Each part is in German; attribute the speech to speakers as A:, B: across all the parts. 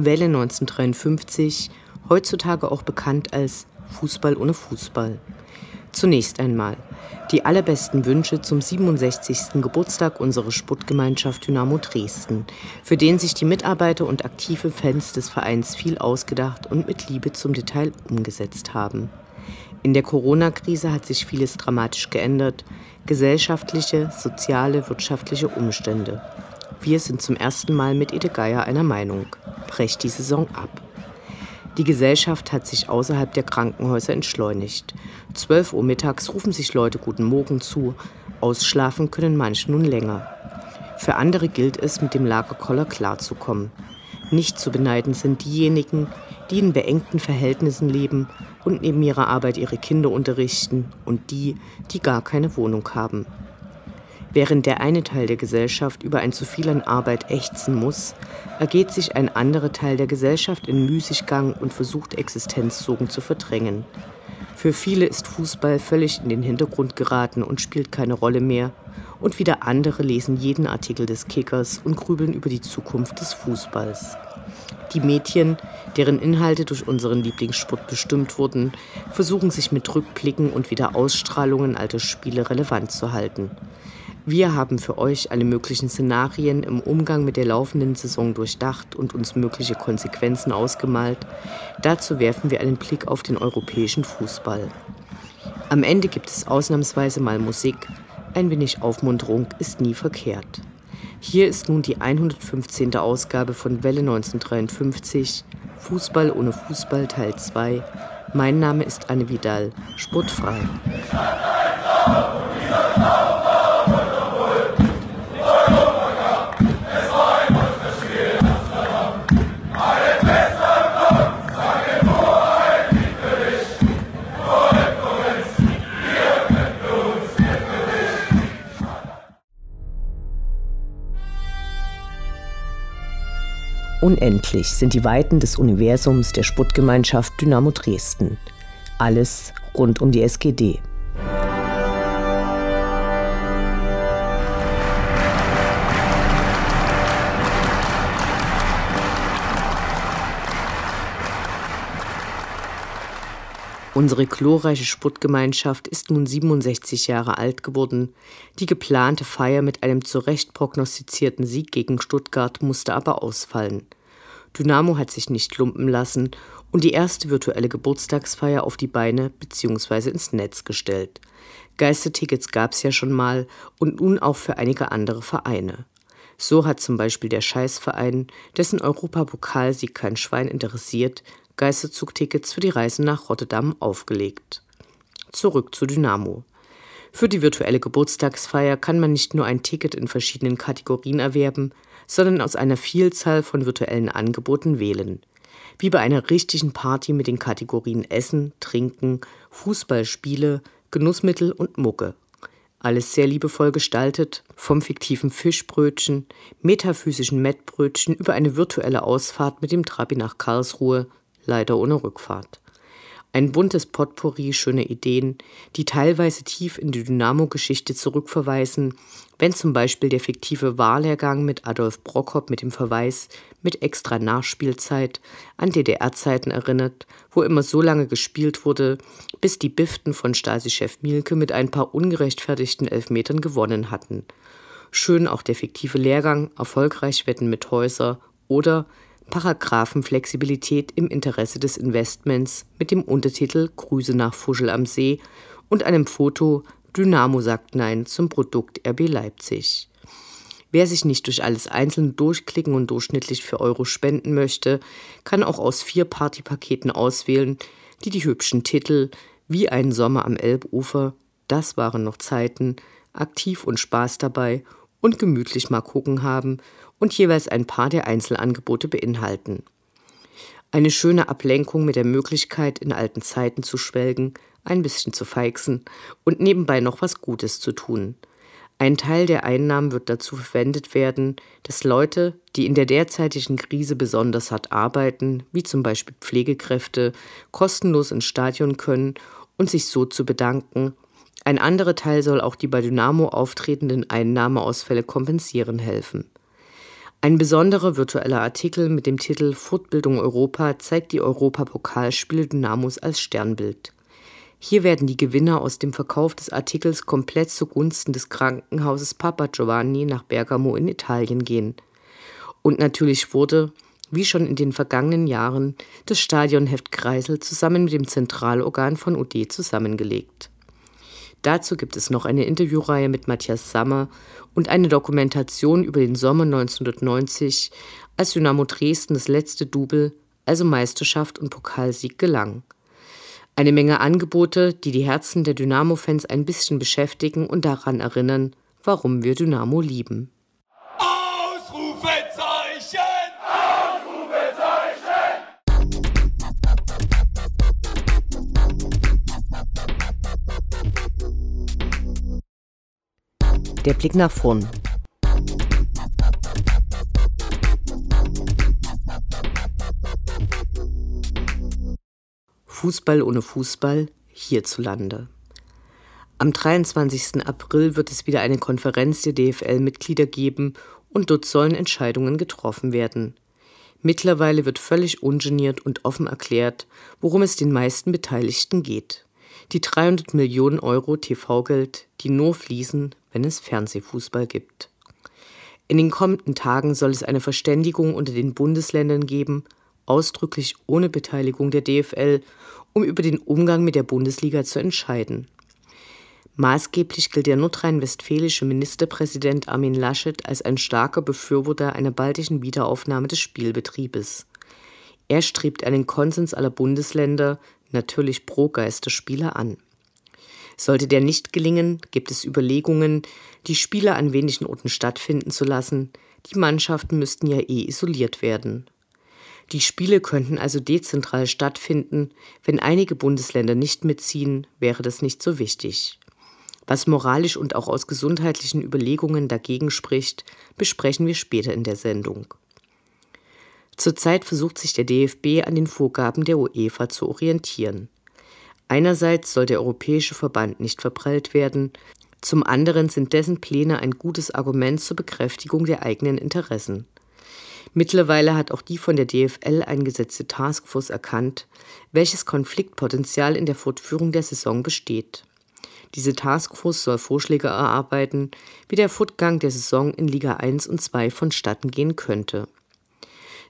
A: Welle 1953, heutzutage auch bekannt als Fußball ohne Fußball. Zunächst einmal die allerbesten Wünsche zum 67. Geburtstag unserer Sportgemeinschaft Dynamo Dresden, für den sich die Mitarbeiter und aktive Fans des Vereins viel ausgedacht und mit Liebe zum Detail umgesetzt haben. In der Corona-Krise hat sich vieles dramatisch geändert, gesellschaftliche, soziale, wirtschaftliche Umstände. Wir sind zum ersten Mal mit Ede Geier einer Meinung. Brecht die Saison ab. Die Gesellschaft hat sich außerhalb der Krankenhäuser entschleunigt. 12 Uhr mittags rufen sich Leute guten Morgen zu. Ausschlafen können manche nun länger. Für andere gilt es, mit dem Lagerkoller klarzukommen. Nicht zu beneiden sind diejenigen, die in beengten Verhältnissen leben und neben ihrer Arbeit ihre Kinder unterrichten und die, die gar keine Wohnung haben. Während der eine Teil der Gesellschaft über ein zu viel an Arbeit ächzen muss, ergeht sich ein anderer Teil der Gesellschaft in Müßiggang und versucht Existenzsorgen zu verdrängen. Für viele ist Fußball völlig in den Hintergrund geraten und spielt keine Rolle mehr, und wieder andere lesen jeden Artikel des Kickers und grübeln über die Zukunft des Fußballs. Die Mädchen, deren Inhalte durch unseren Lieblingssport bestimmt wurden, versuchen sich mit Rückblicken und Wiederausstrahlungen alter Spiele relevant zu halten. Wir haben für euch alle möglichen Szenarien im Umgang mit der laufenden Saison durchdacht und uns mögliche Konsequenzen ausgemalt. Dazu werfen wir einen Blick auf den europäischen Fußball. Am Ende gibt es ausnahmsweise mal Musik. Ein wenig Aufmunterung ist nie verkehrt. Hier ist nun die 115. Ausgabe von Welle 1953, Fußball ohne Fußball Teil 2. Mein Name ist Anne Vidal, sportfrei. Unendlich sind die Weiten des Universums der Sputtgemeinschaft Dynamo Dresden. Alles rund um die SGD. Unsere glorreiche Sportgemeinschaft ist nun 67 Jahre alt geworden. Die geplante Feier mit einem zu Recht prognostizierten Sieg gegen Stuttgart musste aber ausfallen. Dynamo hat sich nicht lumpen lassen und die erste virtuelle Geburtstagsfeier auf die Beine bzw. ins Netz gestellt. Geistertickets gab es ja schon mal und nun auch für einige andere Vereine. So hat zum Beispiel der Scheißverein, dessen Europapokalsieg kein Schwein interessiert, Geisterzugtickets für die Reise nach Rotterdam aufgelegt. Zurück zu Dynamo. Für die virtuelle Geburtstagsfeier kann man nicht nur ein Ticket in verschiedenen Kategorien erwerben, sondern aus einer Vielzahl von virtuellen Angeboten wählen. Wie bei einer richtigen Party mit den Kategorien Essen, Trinken, Fußballspiele, Genussmittel und Mucke. Alles sehr liebevoll gestaltet, vom fiktiven Fischbrötchen, metaphysischen Mettbrötchen über eine virtuelle Ausfahrt mit dem Trabi nach Karlsruhe leider ohne Rückfahrt. Ein buntes Potpourri schöner Ideen, die teilweise tief in die Dynamo-Geschichte zurückverweisen, wenn zum Beispiel der fiktive Wahllehrgang mit Adolf Brockhoff mit dem Verweis mit extra Nachspielzeit an DDR-Zeiten erinnert, wo immer so lange gespielt wurde, bis die Biften von Stasi-Chef Mielke mit ein paar ungerechtfertigten Elfmetern gewonnen hatten. Schön auch der fiktive Lehrgang Erfolgreich wetten mit Häuser oder Paragraphenflexibilität im Interesse des Investments mit dem Untertitel Grüße nach Fuschel am See und einem Foto Dynamo sagt Nein zum Produkt RB Leipzig. Wer sich nicht durch alles einzeln durchklicken und durchschnittlich für Euro spenden möchte, kann auch aus vier Partypaketen auswählen, die die hübschen Titel Wie ein Sommer am Elbufer, das waren noch Zeiten, aktiv und Spaß dabei und gemütlich mal gucken haben und jeweils ein paar der Einzelangebote beinhalten. Eine schöne Ablenkung mit der Möglichkeit, in alten Zeiten zu schwelgen, ein bisschen zu feixen und nebenbei noch was Gutes zu tun. Ein Teil der Einnahmen wird dazu verwendet werden, dass Leute, die in der derzeitigen Krise besonders hart arbeiten, wie zum Beispiel Pflegekräfte, kostenlos ins Stadion können und sich so zu bedanken. Ein anderer Teil soll auch die bei Dynamo auftretenden Einnahmeausfälle kompensieren helfen. Ein besonderer virtueller Artikel mit dem Titel Fortbildung Europa zeigt die Europapokalspiele Dynamos als Sternbild. Hier werden die Gewinner aus dem Verkauf des Artikels komplett zugunsten des Krankenhauses Papa Giovanni nach Bergamo in Italien gehen. Und natürlich wurde, wie schon in den vergangenen Jahren, das Stadionheft Kreisel zusammen mit dem Zentralorgan von UD zusammengelegt. Dazu gibt es noch eine Interviewreihe mit Matthias Sammer und eine Dokumentation über den Sommer 1990, als Dynamo Dresden das letzte Double, also Meisterschaft und Pokalsieg, gelang. Eine Menge Angebote, die die Herzen der Dynamo-Fans ein bisschen beschäftigen und daran erinnern, warum wir Dynamo lieben. Der Blick nach vorn. Fußball ohne Fußball hierzulande. Am 23. April wird es wieder eine Konferenz der DFL-Mitglieder geben und dort sollen Entscheidungen getroffen werden. Mittlerweile wird völlig ungeniert und offen erklärt, worum es den meisten Beteiligten geht. Die 300 Millionen Euro TV-Geld, die nur fließen, wenn es Fernsehfußball gibt. In den kommenden Tagen soll es eine Verständigung unter den Bundesländern geben, ausdrücklich ohne Beteiligung der DFL, um über den Umgang mit der Bundesliga zu entscheiden. Maßgeblich gilt der nordrhein-westfälische Ministerpräsident Armin Laschet als ein starker Befürworter einer baltischen Wiederaufnahme des Spielbetriebes. Er strebt einen Konsens aller Bundesländer, natürlich pro Geisterspieler, an. Sollte der nicht gelingen, gibt es Überlegungen, die Spiele an wenigen Orten stattfinden zu lassen. Die Mannschaften müssten ja eh isoliert werden. Die Spiele könnten also dezentral stattfinden. Wenn einige Bundesländer nicht mitziehen, wäre das nicht so wichtig. Was moralisch und auch aus gesundheitlichen Überlegungen dagegen spricht, besprechen wir später in der Sendung. Zurzeit versucht sich der DFB an den Vorgaben der UEFA zu orientieren. Einerseits soll der Europäische Verband nicht verprellt werden, zum anderen sind dessen Pläne ein gutes Argument zur Bekräftigung der eigenen Interessen. Mittlerweile hat auch die von der DFL eingesetzte Taskforce erkannt, welches Konfliktpotenzial in der Fortführung der Saison besteht. Diese Taskforce soll Vorschläge erarbeiten, wie der Fortgang der Saison in Liga 1 und 2 vonstatten gehen könnte.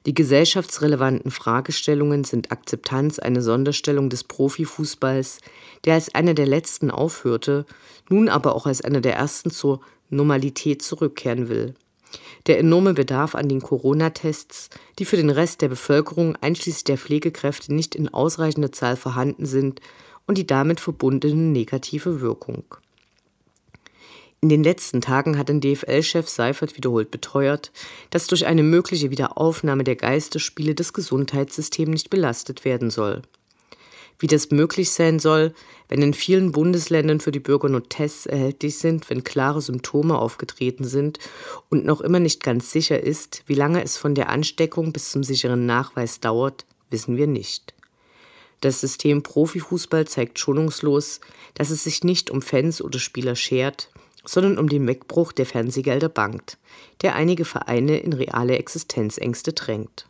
A: Die gesellschaftsrelevanten Fragestellungen sind Akzeptanz einer Sonderstellung des Profifußballs, der als einer der letzten aufhörte, nun aber auch als einer der ersten zur Normalität zurückkehren will der enorme Bedarf an den Corona-Tests, die für den Rest der Bevölkerung einschließlich der Pflegekräfte nicht in ausreichender Zahl vorhanden sind und die damit verbundene negative Wirkung. In den letzten Tagen hat ein DFL-Chef Seifert wiederholt beteuert, dass durch eine mögliche Wiederaufnahme der Geisterspiele das Gesundheitssystem nicht belastet werden soll wie das möglich sein soll, wenn in vielen Bundesländern für die Bürger nur Tests erhältlich sind, wenn klare Symptome aufgetreten sind und noch immer nicht ganz sicher ist, wie lange es von der Ansteckung bis zum sicheren Nachweis dauert, wissen wir nicht. Das System Profifußball zeigt schonungslos, dass es sich nicht um Fans oder Spieler schert, sondern um den Wegbruch der Fernsehgelder bangt, der einige Vereine in reale Existenzängste drängt.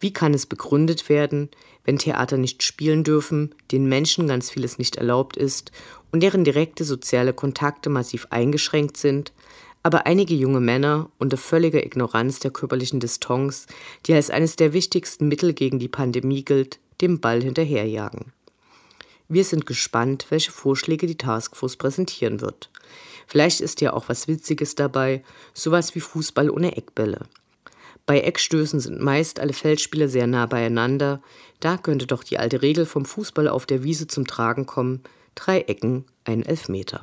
A: Wie kann es begründet werden, wenn Theater nicht spielen dürfen, den Menschen ganz vieles nicht erlaubt ist und deren direkte soziale Kontakte massiv eingeschränkt sind, aber einige junge Männer unter völliger Ignoranz der körperlichen Distanz, die als eines der wichtigsten Mittel gegen die Pandemie gilt, dem Ball hinterherjagen. Wir sind gespannt, welche Vorschläge die Taskforce präsentieren wird. Vielleicht ist ja auch was Witziges dabei, sowas wie Fußball ohne Eckbälle. Bei Eckstößen sind meist alle Feldspieler sehr nah beieinander. Da könnte doch die alte Regel vom Fußball auf der Wiese zum Tragen kommen. Drei Ecken, ein Elfmeter.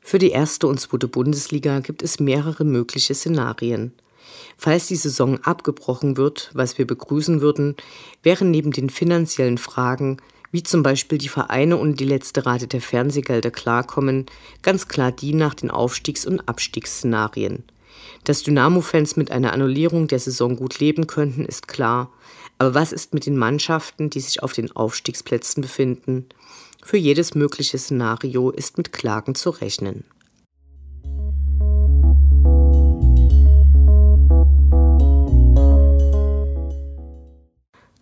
A: Für die erste und zweite Bundesliga gibt es mehrere mögliche Szenarien. Falls die Saison abgebrochen wird, was wir begrüßen würden, wären neben den finanziellen Fragen, wie zum Beispiel die Vereine und die letzte Rate der Fernsehgelder klarkommen, ganz klar die nach den Aufstiegs- und Abstiegsszenarien. Dass Dynamo-Fans mit einer Annullierung der Saison gut leben könnten, ist klar. Aber was ist mit den Mannschaften, die sich auf den Aufstiegsplätzen befinden? Für jedes mögliche Szenario ist mit Klagen zu rechnen.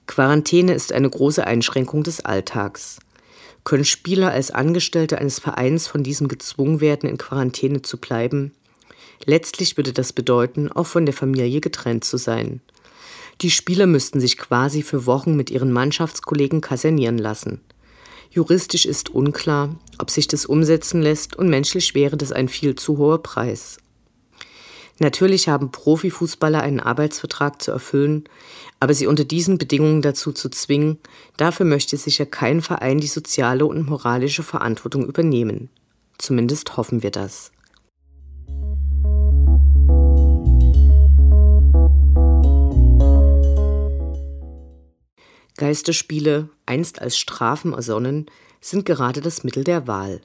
A: Quarantäne ist eine große Einschränkung des Alltags. Können Spieler als Angestellte eines Vereins von diesen gezwungen werden, in Quarantäne zu bleiben? Letztlich würde das bedeuten, auch von der Familie getrennt zu sein. Die Spieler müssten sich quasi für Wochen mit ihren Mannschaftskollegen kasernieren lassen. Juristisch ist unklar, ob sich das umsetzen lässt und menschlich wäre das ein viel zu hoher Preis. Natürlich haben Profifußballer einen Arbeitsvertrag zu erfüllen, aber sie unter diesen Bedingungen dazu zu zwingen, dafür möchte sicher kein Verein die soziale und moralische Verantwortung übernehmen. Zumindest hoffen wir das. Geisterspiele, einst als Strafen ersonnen, sind gerade das Mittel der Wahl.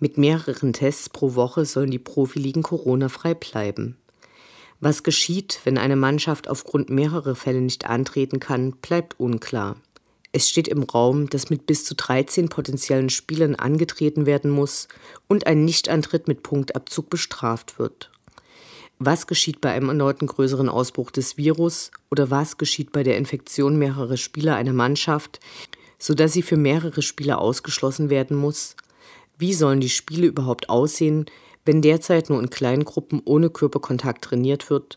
A: Mit mehreren Tests pro Woche sollen die Profiligen Corona-frei bleiben. Was geschieht, wenn eine Mannschaft aufgrund mehrerer Fälle nicht antreten kann, bleibt unklar. Es steht im Raum, dass mit bis zu 13 potenziellen Spielern angetreten werden muss und ein Nichtantritt mit Punktabzug bestraft wird. Was geschieht bei einem erneuten größeren Ausbruch des Virus oder was geschieht bei der Infektion mehrerer Spieler einer Mannschaft, sodass sie für mehrere Spiele ausgeschlossen werden muss? Wie sollen die Spiele überhaupt aussehen, wenn derzeit nur in kleinen Gruppen ohne Körperkontakt trainiert wird?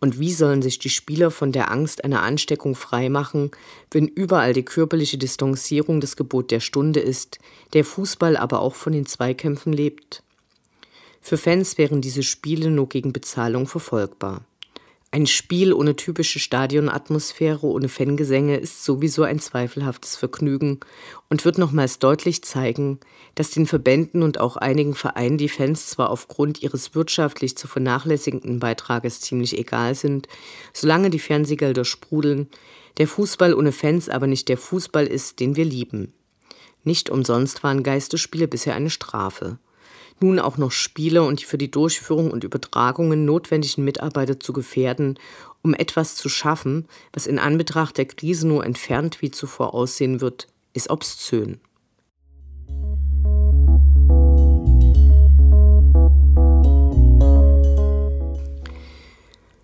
A: Und wie sollen sich die Spieler von der Angst einer Ansteckung freimachen, wenn überall die körperliche Distanzierung das Gebot der Stunde ist, der Fußball aber auch von den Zweikämpfen lebt? Für Fans wären diese Spiele nur gegen Bezahlung verfolgbar. Ein Spiel ohne typische Stadionatmosphäre, ohne Fangesänge ist sowieso ein zweifelhaftes Vergnügen und wird nochmals deutlich zeigen, dass den Verbänden und auch einigen Vereinen die Fans zwar aufgrund ihres wirtschaftlich zu vernachlässigenden Beitrages ziemlich egal sind, solange die Fernsehgelder sprudeln, der Fußball ohne Fans aber nicht der Fußball ist, den wir lieben. Nicht umsonst waren Geisterspiele bisher eine Strafe nun auch noch Spiele und die für die Durchführung und Übertragungen notwendigen Mitarbeiter zu gefährden, um etwas zu schaffen, was in Anbetracht der Krise nur entfernt wie zuvor aussehen wird, ist obszön.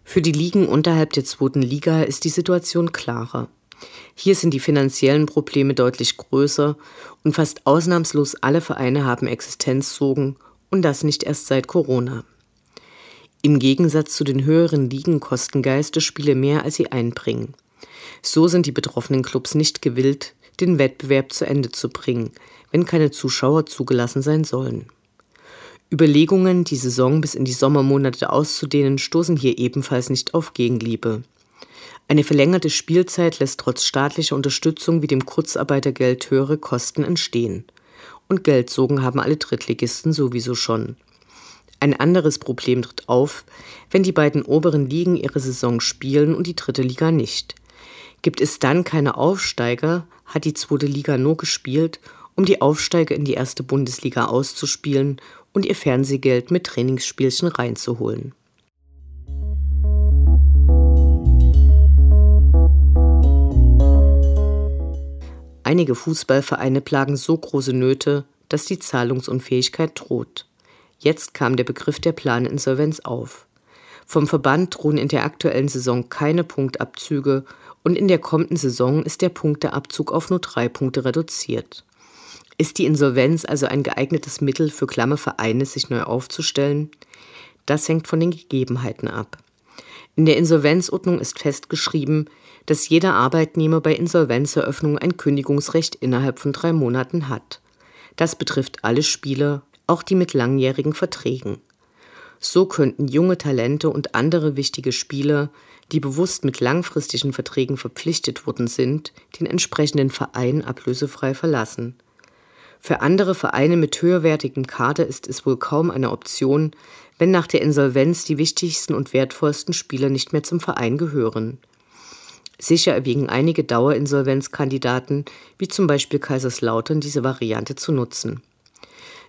A: Für die Ligen unterhalb der zweiten Liga ist die Situation klarer. Hier sind die finanziellen Probleme deutlich größer und fast ausnahmslos alle Vereine haben Existenzsorgen und das nicht erst seit Corona. Im Gegensatz zu den höheren Ligen kosten Geisterspiele mehr, als sie einbringen. So sind die betroffenen Clubs nicht gewillt, den Wettbewerb zu Ende zu bringen, wenn keine Zuschauer zugelassen sein sollen. Überlegungen, die Saison bis in die Sommermonate auszudehnen, stoßen hier ebenfalls nicht auf Gegenliebe. Eine verlängerte Spielzeit lässt trotz staatlicher Unterstützung wie dem Kurzarbeitergeld höhere Kosten entstehen. Und Geldsogen haben alle Drittligisten sowieso schon. Ein anderes Problem tritt auf, wenn die beiden oberen Ligen ihre Saison spielen und die dritte Liga nicht. Gibt es dann keine Aufsteiger, hat die zweite Liga nur gespielt, um die Aufsteiger in die erste Bundesliga auszuspielen und ihr Fernsehgeld mit Trainingsspielchen reinzuholen. Einige Fußballvereine plagen so große Nöte, dass die Zahlungsunfähigkeit droht. Jetzt kam der Begriff der Planinsolvenz auf. Vom Verband drohen in der aktuellen Saison keine Punktabzüge und in der kommenden Saison ist der Punkteabzug auf nur drei Punkte reduziert. Ist die Insolvenz also ein geeignetes Mittel für klamme Vereine, sich neu aufzustellen? Das hängt von den Gegebenheiten ab. In der Insolvenzordnung ist festgeschrieben, dass jeder Arbeitnehmer bei Insolvenzeröffnung ein Kündigungsrecht innerhalb von drei Monaten hat. Das betrifft alle Spieler, auch die mit langjährigen Verträgen. So könnten junge Talente und andere wichtige Spieler, die bewusst mit langfristigen Verträgen verpflichtet worden sind, den entsprechenden Verein ablösefrei verlassen. Für andere Vereine mit höherwertigem Kader ist es wohl kaum eine Option, wenn nach der Insolvenz die wichtigsten und wertvollsten Spieler nicht mehr zum Verein gehören. Sicher erwägen einige Dauerinsolvenzkandidaten, wie zum Beispiel Kaiserslautern, diese Variante zu nutzen.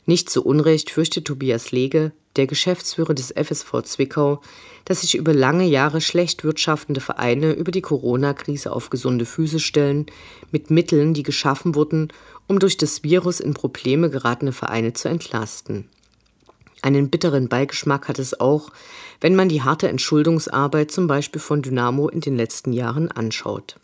A: Nicht zu Unrecht fürchtet Tobias Lege, der Geschäftsführer des FSV Zwickau, dass sich über lange Jahre schlecht wirtschaftende Vereine über die Corona-Krise auf gesunde Füße stellen, mit Mitteln, die geschaffen wurden, um durch das Virus in Probleme geratene Vereine zu entlasten. Einen bitteren Beigeschmack hat es auch, wenn man die harte Entschuldungsarbeit zum Beispiel von Dynamo in den letzten Jahren anschaut.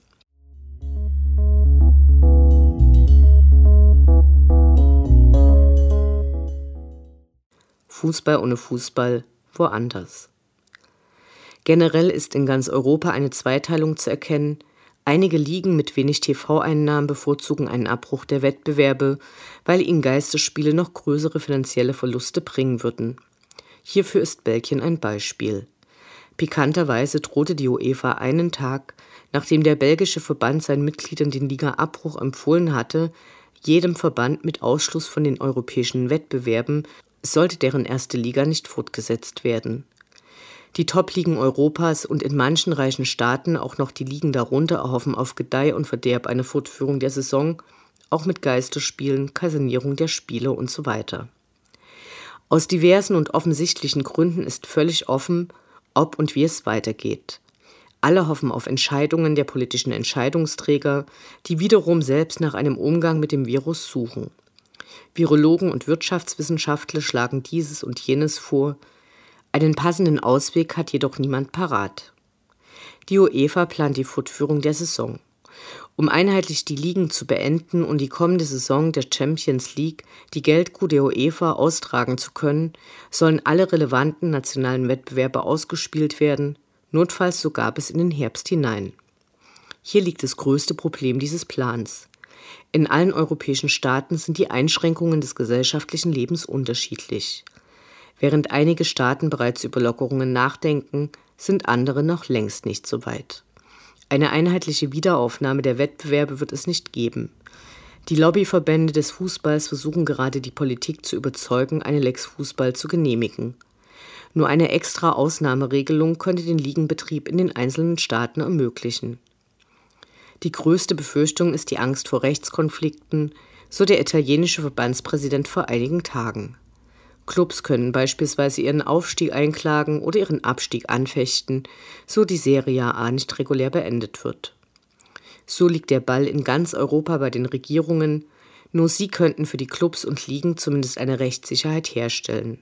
A: Fußball ohne Fußball woanders. Generell ist in ganz Europa eine Zweiteilung zu erkennen. Einige Ligen mit wenig TV-Einnahmen bevorzugen einen Abbruch der Wettbewerbe, weil ihnen Geistesspiele noch größere finanzielle Verluste bringen würden. Hierfür ist Belgien ein Beispiel. Pikanterweise drohte die UEFA einen Tag, nachdem der belgische Verband seinen Mitgliedern den Liga-Abbruch empfohlen hatte, jedem Verband mit Ausschluss von den europäischen Wettbewerben sollte deren erste Liga nicht fortgesetzt werden. Die Top-Ligen Europas und in manchen reichen Staaten auch noch die Ligen darunter erhoffen auf Gedeih und Verderb eine Fortführung der Saison, auch mit Geisterspielen, Kasernierung der Spiele und so weiter. Aus diversen und offensichtlichen Gründen ist völlig offen, ob und wie es weitergeht. Alle hoffen auf Entscheidungen der politischen Entscheidungsträger, die wiederum selbst nach einem Umgang mit dem Virus suchen. Virologen und Wirtschaftswissenschaftler schlagen dieses und jenes vor. Einen passenden Ausweg hat jedoch niemand parat. Die UEFA plant die Fortführung der Saison. Um einheitlich die Ligen zu beenden und die kommende Saison der Champions League, die Geldkuh der UEFA, austragen zu können, sollen alle relevanten nationalen Wettbewerbe ausgespielt werden, notfalls sogar bis in den Herbst hinein. Hier liegt das größte Problem dieses Plans. In allen europäischen Staaten sind die Einschränkungen des gesellschaftlichen Lebens unterschiedlich. Während einige Staaten bereits über Lockerungen nachdenken, sind andere noch längst nicht so weit. Eine einheitliche Wiederaufnahme der Wettbewerbe wird es nicht geben. Die Lobbyverbände des Fußballs versuchen gerade die Politik zu überzeugen, eine Lex Fußball zu genehmigen. Nur eine extra Ausnahmeregelung könnte den Ligenbetrieb in den einzelnen Staaten ermöglichen. Die größte Befürchtung ist die Angst vor Rechtskonflikten, so der italienische Verbandspräsident vor einigen Tagen. Clubs können beispielsweise ihren Aufstieg einklagen oder ihren Abstieg anfechten, so die Serie A nicht regulär beendet wird. So liegt der Ball in ganz Europa bei den Regierungen, nur sie könnten für die Clubs und Ligen zumindest eine Rechtssicherheit herstellen.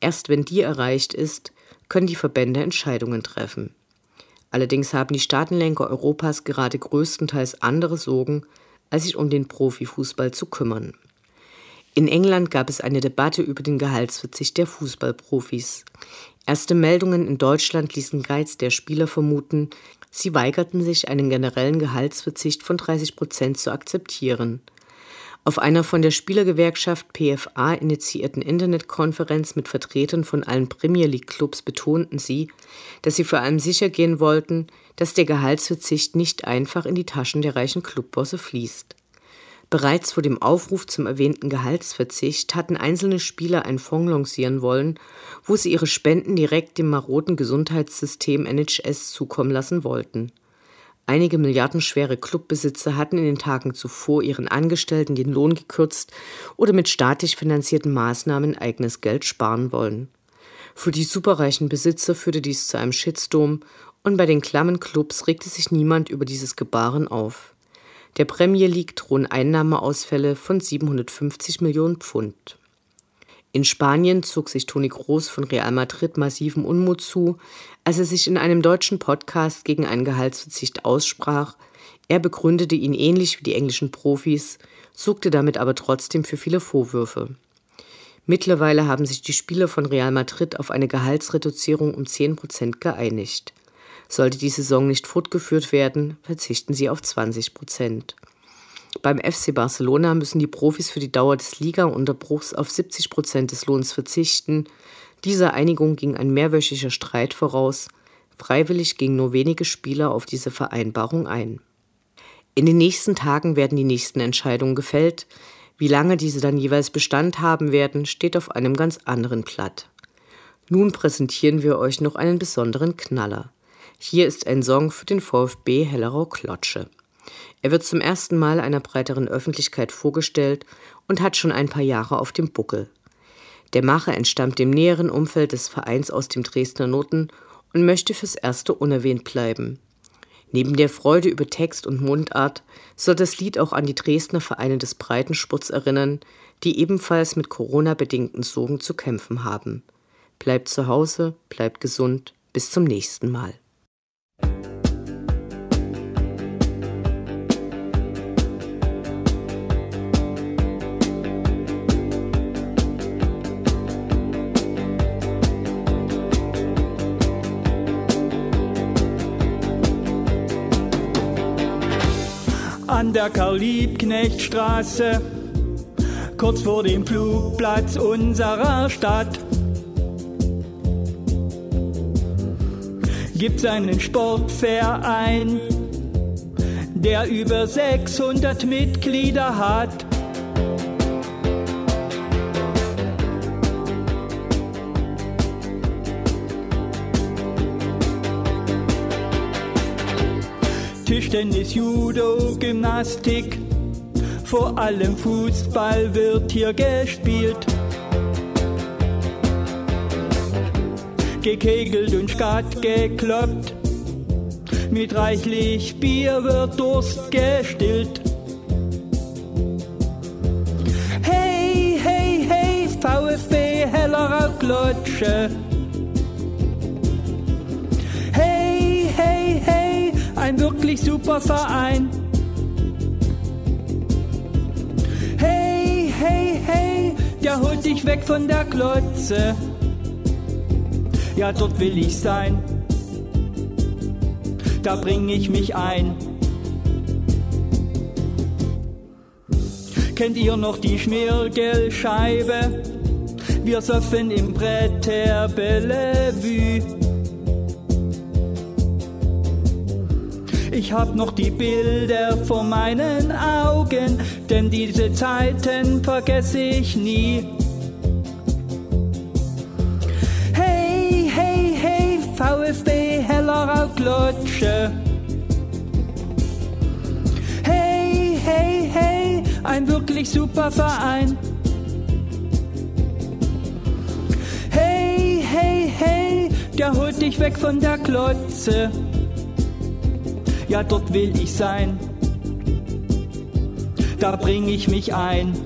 A: Erst wenn die erreicht ist, können die Verbände Entscheidungen treffen. Allerdings haben die Staatenlenker Europas gerade größtenteils andere Sorgen, als sich um den Profifußball zu kümmern. In England gab es eine Debatte über den Gehaltsverzicht der Fußballprofis. Erste Meldungen in Deutschland ließen Geiz der Spieler vermuten, sie weigerten sich, einen generellen Gehaltsverzicht von 30 Prozent zu akzeptieren. Auf einer von der Spielergewerkschaft PFA initiierten Internetkonferenz mit Vertretern von allen Premier League Clubs betonten sie, dass sie vor allem sicher gehen wollten, dass der Gehaltsverzicht nicht einfach in die Taschen der reichen Clubbosse fließt. Bereits vor dem Aufruf zum erwähnten Gehaltsverzicht hatten einzelne Spieler einen Fonds lancieren wollen, wo sie ihre Spenden direkt dem maroden Gesundheitssystem NHS zukommen lassen wollten. Einige milliardenschwere Clubbesitzer hatten in den Tagen zuvor ihren Angestellten den Lohn gekürzt oder mit staatlich finanzierten Maßnahmen eigenes Geld sparen wollen. Für die superreichen Besitzer führte dies zu einem Shitstorm und bei den klammen Clubs regte sich niemand über dieses Gebaren auf. Der Premier League drohen Einnahmeausfälle von 750 Millionen Pfund. In Spanien zog sich Toni Groß von Real Madrid massiven Unmut zu, als er sich in einem deutschen Podcast gegen einen Gehaltsverzicht aussprach. Er begründete ihn ähnlich wie die englischen Profis, suchte damit aber trotzdem für viele Vorwürfe. Mittlerweile haben sich die Spieler von Real Madrid auf eine Gehaltsreduzierung um 10 Prozent geeinigt. Sollte die Saison nicht fortgeführt werden, verzichten sie auf 20 Prozent. Beim FC Barcelona müssen die Profis für die Dauer des Liga-Unterbruchs auf 70 Prozent des Lohns verzichten. Dieser Einigung ging ein mehrwöchiger Streit voraus. Freiwillig gingen nur wenige Spieler auf diese Vereinbarung ein. In den nächsten Tagen werden die nächsten Entscheidungen gefällt. Wie lange diese dann jeweils Bestand haben werden, steht auf einem ganz anderen Blatt. Nun präsentieren wir euch noch einen besonderen Knaller. Hier ist ein Song für den VfB Hellerau Klotsche. Er wird zum ersten Mal einer breiteren Öffentlichkeit vorgestellt und hat schon ein paar Jahre auf dem Buckel. Der Macher entstammt dem näheren Umfeld des Vereins aus dem Dresdner Noten und möchte fürs Erste unerwähnt bleiben. Neben der Freude über Text und Mundart soll das Lied auch an die Dresdner Vereine des Breitensports erinnern, die ebenfalls mit Corona-bedingten Sorgen zu kämpfen haben. Bleibt zu Hause, bleibt gesund, bis zum nächsten Mal.
B: Der Karl-Liebknecht-Straße, kurz vor dem Flugplatz unserer Stadt. Gibt's einen Sportverein, der über 600 Mitglieder hat. Tischtennis, Judo, Gymnastik, vor allem Fußball wird hier gespielt. Gekegelt und Skat gekloppt, mit reichlich Bier wird Durst gestillt. Hey, hey, hey, VfB Hellerau Klotsche. Wirklich super Verein. Hey, hey, hey, der holt dich weg von der Klotze. Ja, dort will ich sein. Da bring ich mich ein. Kennt ihr noch die Schmiergelscheibe? Wir soffen im Brett Bellevue. Ich hab noch die Bilder vor meinen Augen, denn diese Zeiten vergesse ich nie. Hey, hey, hey, VfB Hellerau Klotsche. Hey, hey, hey, ein wirklich super Verein. Hey, hey, hey, der holt dich weg von der Klotze ja dort will ich sein. Da bring ich mich ein.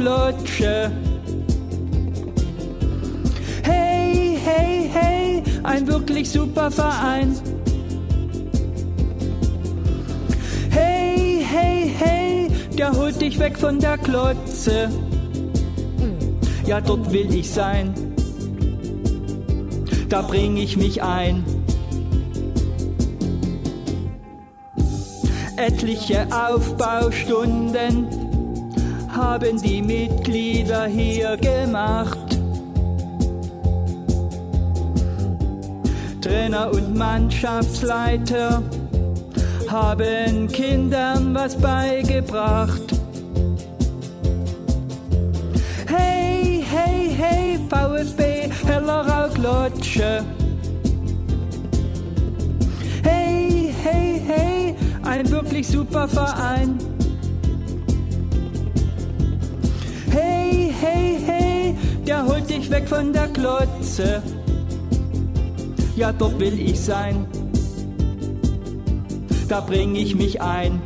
B: Klatsche. Hey, hey, hey, ein wirklich super Verein. Hey, hey, hey, der holt dich weg von der Klotze. Ja, dort will ich sein. Da bring ich mich ein. Etliche Aufbaustunden haben die Mitglieder hier gemacht. Trainer und Mannschaftsleiter haben Kindern was beigebracht. Hey, hey, hey, VfB Hellerau Klotsche. Hey, hey, hey, ein wirklich super Verein. Der holt dich weg von der Klotze. Ja, dort will ich sein. Da bring ich mich ein.